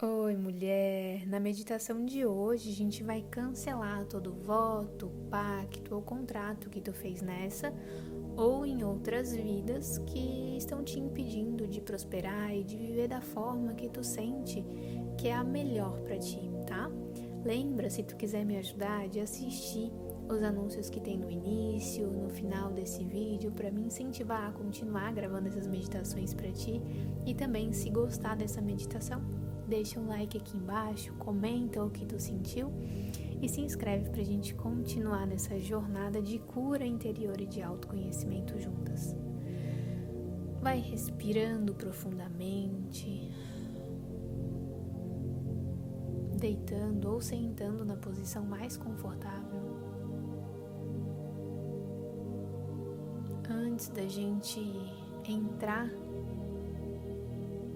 Oi, mulher! Na meditação de hoje, a gente vai cancelar todo voto, pacto ou contrato que tu fez nessa ou em outras vidas que estão te impedindo de prosperar e de viver da forma que tu sente que é a melhor para ti, tá? Lembra, se tu quiser me ajudar, de assistir os anúncios que tem no início, no final desse vídeo, para me incentivar a continuar gravando essas meditações para ti e também se gostar dessa meditação deixa um like aqui embaixo, comenta o que tu sentiu e se inscreve para a gente continuar nessa jornada de cura interior e de autoconhecimento juntas. Vai respirando profundamente, deitando ou sentando na posição mais confortável. Antes da gente entrar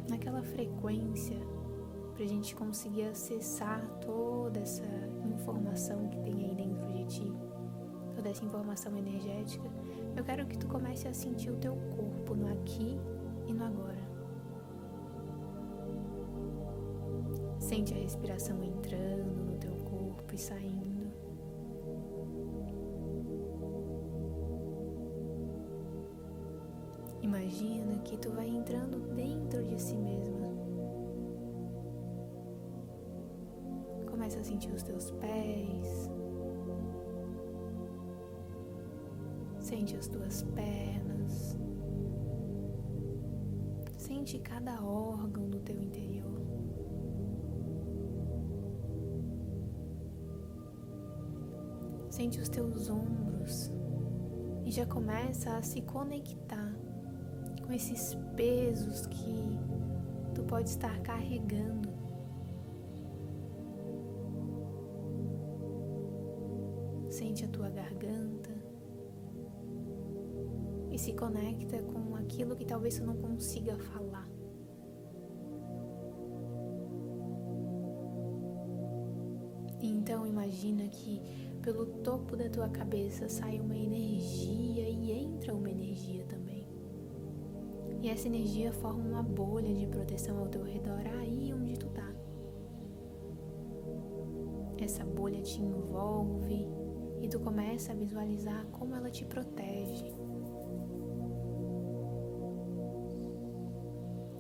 naquela frequência para a gente conseguir acessar toda essa informação que tem aí dentro de ti, toda essa informação energética, eu quero que tu comece a sentir o teu corpo no aqui e no agora. Sente a respiração entrando no teu corpo e saindo. Imagina que tu vai entrando dentro de si mesma Começa a sentir os teus pés. Sente as tuas pernas. Sente cada órgão do teu interior. Sente os teus ombros e já começa a se conectar com esses pesos que tu pode estar carregando Sente a tua garganta e se conecta com aquilo que talvez você não consiga falar. Então imagina que pelo topo da tua cabeça sai uma energia e entra uma energia também. E essa energia forma uma bolha de proteção ao teu redor aí onde tu tá. Essa bolha te envolve e tu começa a visualizar como ela te protege.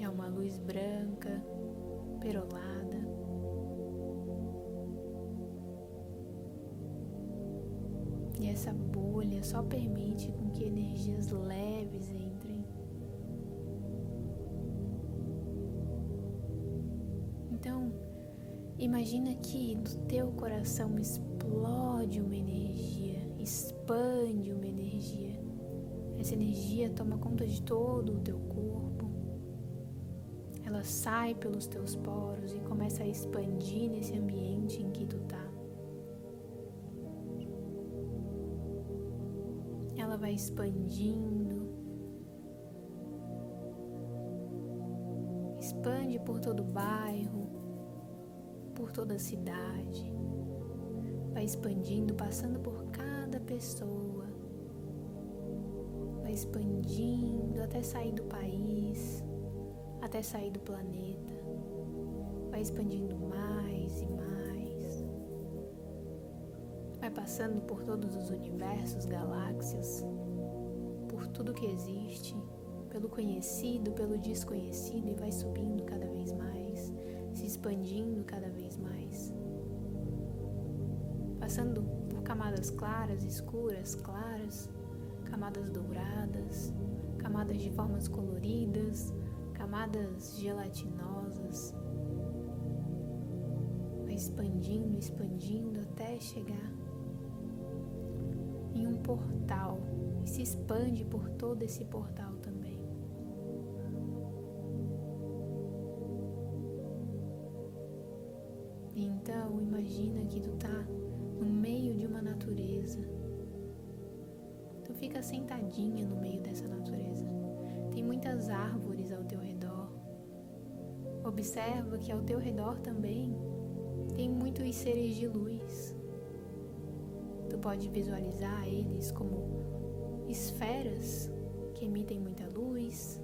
É uma luz branca, perolada. E essa bolha só permite com que energias leves entrem. Imagina que do teu coração explode uma energia, expande uma energia. Essa energia toma conta de todo o teu corpo. Ela sai pelos teus poros e começa a expandir nesse ambiente em que tu tá. Ela vai expandindo. Expande por todo o bairro, por toda a cidade vai expandindo, passando por cada pessoa, vai expandindo até sair do país, até sair do planeta, vai expandindo mais e mais, vai passando por todos os universos, galáxias, por tudo que existe, pelo conhecido, pelo desconhecido e vai subindo cada vez mais, expandindo cada vez mais. Passando por camadas claras, escuras, claras, camadas douradas, camadas de formas coloridas, camadas gelatinosas. Vai expandindo, expandindo até chegar em um portal. E se expande por todo esse portal imagina que tu tá no meio de uma natureza. Tu fica sentadinha no meio dessa natureza. Tem muitas árvores ao teu redor. Observa que ao teu redor também tem muitos seres de luz. Tu pode visualizar eles como esferas que emitem muita luz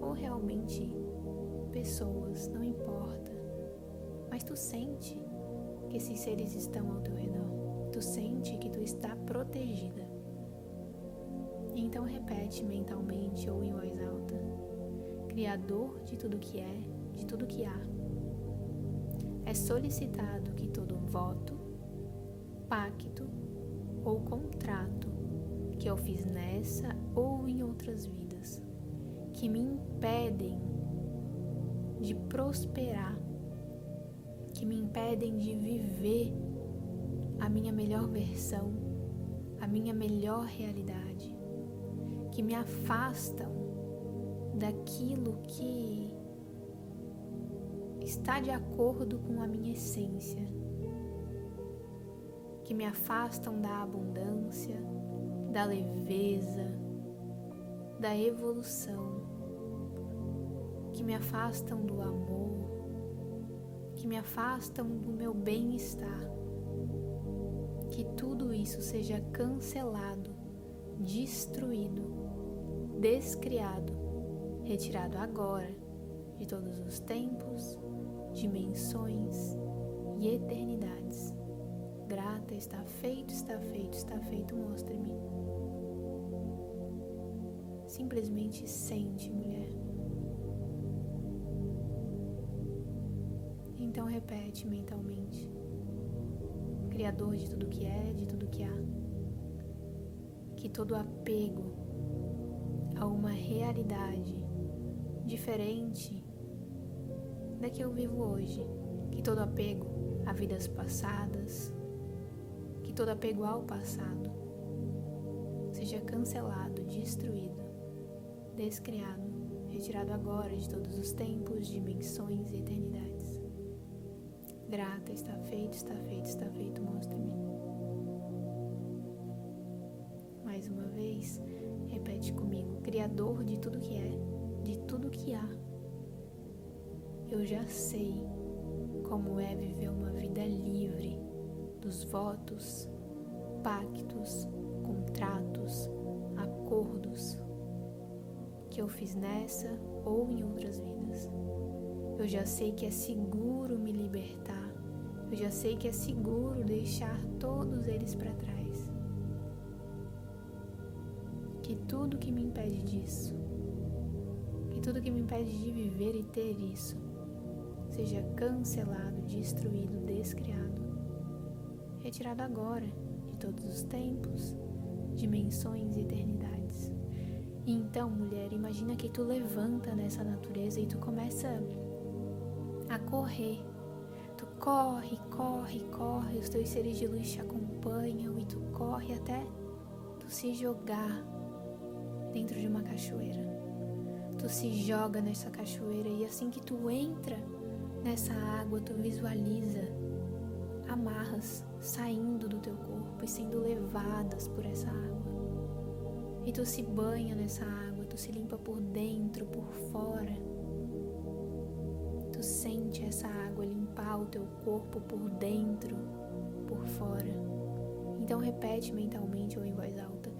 ou realmente pessoas, não importa. tu sente esses seres estão ao teu redor. Tu sente que tu está protegida. Então repete mentalmente ou em voz alta: Criador de tudo que é, de tudo que há. É solicitado que todo voto, pacto ou contrato que eu fiz nessa ou em outras vidas, que me impedem de prosperar, que me impedem de viver a minha melhor versão, a minha melhor realidade, que me afastam daquilo que está de acordo com a minha essência, que me afastam da abundância, da leveza, da evolução, que me afastam do amor, que me afastam do meu bem-estar. Que tudo isso seja cancelado, destruído, descriado, retirado agora de todos os tempos, dimensões e eternidades. Grata, está feito, está feito, está feito, mostre-me. Simplesmente sente, mulher. Então repete mentalmente. Criador de tudo que é, de tudo que há. Que todo apego a uma realidade diferente da que eu vivo hoje, que todo apego a vidas passadas, que todo apego ao passado seja cancelado, destruído, descriado, retirado agora de todos os tempos, dimensões e eternidades. Grata, está feito, está feito, está feito, mostre-me. Mais uma vez, repete comigo: Criador de tudo que é, de tudo que há eu já sei como é viver uma vida livre dos votos, pactos, contratos, acordos que eu fiz nessa ou em outras vidas. Eu já sei que é seguro me libertar. Eu já sei que é seguro deixar todos eles para trás. Que tudo que me impede disso, que tudo que me impede de viver e ter isso, seja cancelado, destruído, descriado, retirado agora de todos os tempos, dimensões e eternidades. E então, mulher, imagina que tu levanta nessa natureza e tu começa a correr. Corre, corre, corre, os teus seres de luz te acompanham e tu corre até tu se jogar dentro de uma cachoeira. Tu se joga nessa cachoeira e assim que tu entra Nessa água tu visualiza amarras saindo do teu corpo e sendo levadas por essa água. E tu se banha nessa água, tu se limpa por dentro, por fora. Tu sente essa água limpar o teu corpo por dentro, por fora. Então repete mentalmente ou em voz alta: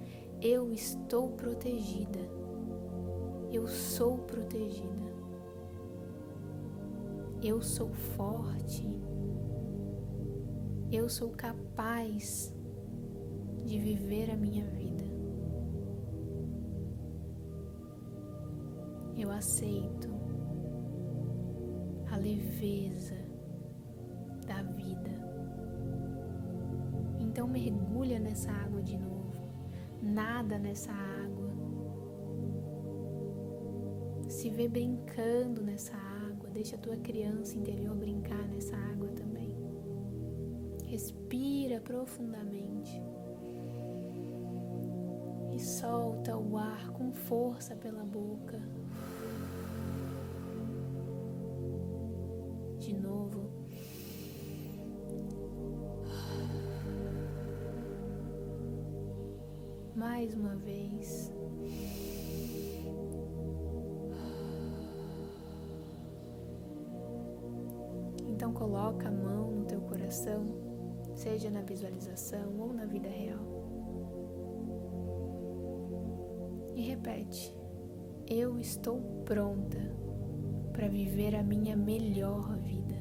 Eu estou protegida. Eu sou protegida. Eu sou forte. Eu sou capaz de viver a minha vida. Eu aceito leveza da vida. Então mergulha nessa água de novo. Nada nessa água. Se vê brincando nessa água Deixa a tua criança interior brincar nessa água também. Respira profundamente. E solta o ar com força pela boca. De novo. Mais uma vez. Então coloca a mão no teu coração, seja na visualização ou na vida real. E repete: Eu estou pronta para viver a minha melhor vida.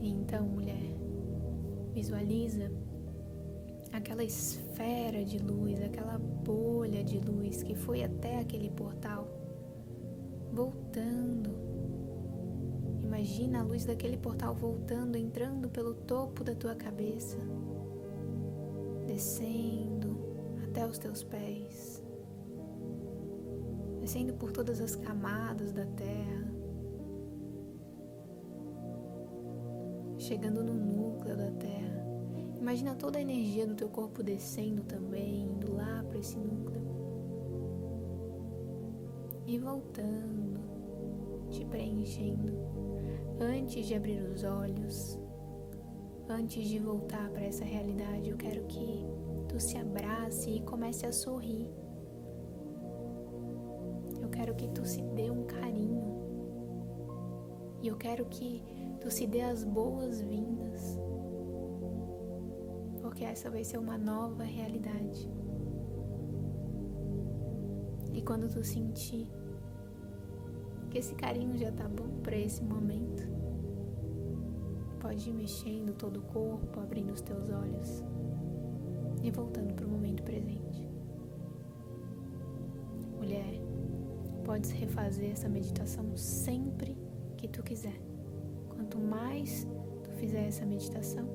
Então, mulher, visualiza aquela esfera de luz, aquela bolha de luz que foi até aquele portal, voltando. Imagina a luz daquele portal voltando, entrando pelo topo da tua cabeça, descendo até os teus pés, descendo por todas as camadas da terra, chegando no núcleo da terra. Imagina toda a energia do teu corpo descendo também, indo lá para esse núcleo. E voltando, te preenchendo. Antes de abrir os olhos, antes de voltar para essa realidade, eu quero que tu se abrace e comece a sorrir. Que tu se dê um carinho. E eu quero que tu se dê as boas-vindas porque essa vai ser uma nova realidade. E quando tu sentir que esse carinho já tá bom para esse momento, pode ir mexendo todo o corpo, abrindo os teus olhos e voltando para o momento presente. Podes refazer essa meditação sempre que tu quiser. Quanto mais tu fizer essa meditação,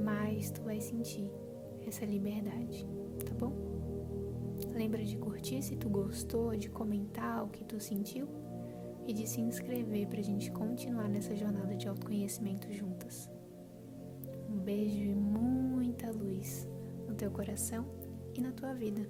mais tu vai sentir essa liberdade, tá bom? Lembra de curtir se tu gostou, de comentar o que tu sentiu e de se inscrever para a gente continuar nessa jornada de autoconhecimento juntas. Um beijo e muita luz no teu coração e na tua vida.